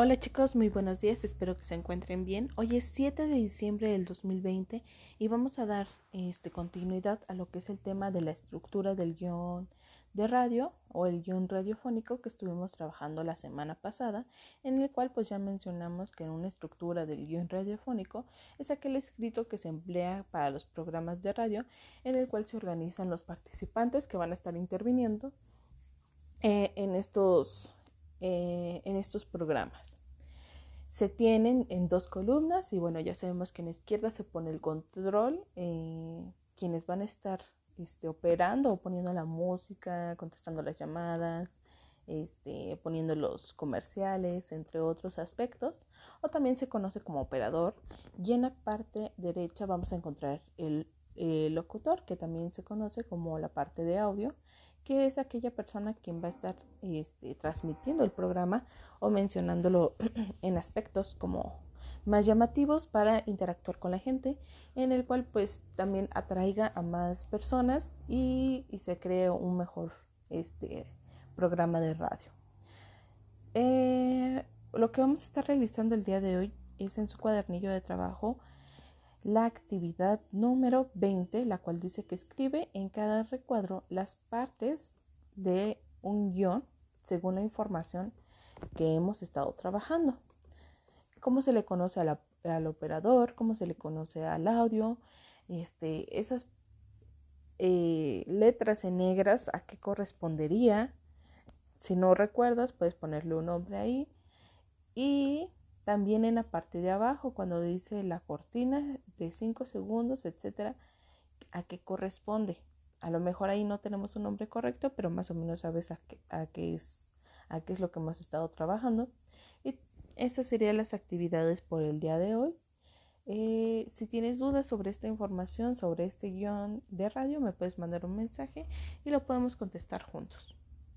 Hola chicos, muy buenos días, espero que se encuentren bien. Hoy es 7 de diciembre del 2020 y vamos a dar este, continuidad a lo que es el tema de la estructura del guion de radio o el guion radiofónico que estuvimos trabajando la semana pasada, en el cual pues ya mencionamos que una estructura del guion radiofónico es aquel escrito que se emplea para los programas de radio en el cual se organizan los participantes que van a estar interviniendo eh, en estos eh, en estos programas. Se tienen en dos columnas y bueno, ya sabemos que en la izquierda se pone el control, eh, quienes van a estar este, operando o poniendo la música, contestando las llamadas, este, poniendo los comerciales, entre otros aspectos, o también se conoce como operador. Y en la parte derecha vamos a encontrar el, el locutor, que también se conoce como la parte de audio, que es aquella persona quien va a estar este, transmitiendo el programa o mencionándolo en aspectos como más llamativos para interactuar con la gente, en el cual pues también atraiga a más personas y, se cree un mejor este, programa de radio. Eh, lo que vamos a estar realizando el día de hoy es en su cuadernillo de trabajo la actividad número 20, la cual dice que escribe en cada recuadro las partes de un guion según la información que hemos estado trabajando. ¿Cómo se le conoce al operador? ¿Cómo se le conoce al audio? Este, esas eh, letras en negras, ¿a qué correspondería? Si no recuerdas, puedes ponerle un nombre ahí. Y también en la parte de abajo, cuando dice la cortina de 5 segundos, etcétera, a qué corresponde. A lo mejor ahí no tenemos un nombre correcto, pero más o menos sabes a qué, a qué, es, a qué es lo que hemos estado trabajando. Y esas serían las actividades por el día de hoy. Eh, si tienes dudas sobre esta información, sobre este guion de radio, me puedes mandar un mensaje y lo podemos contestar juntos.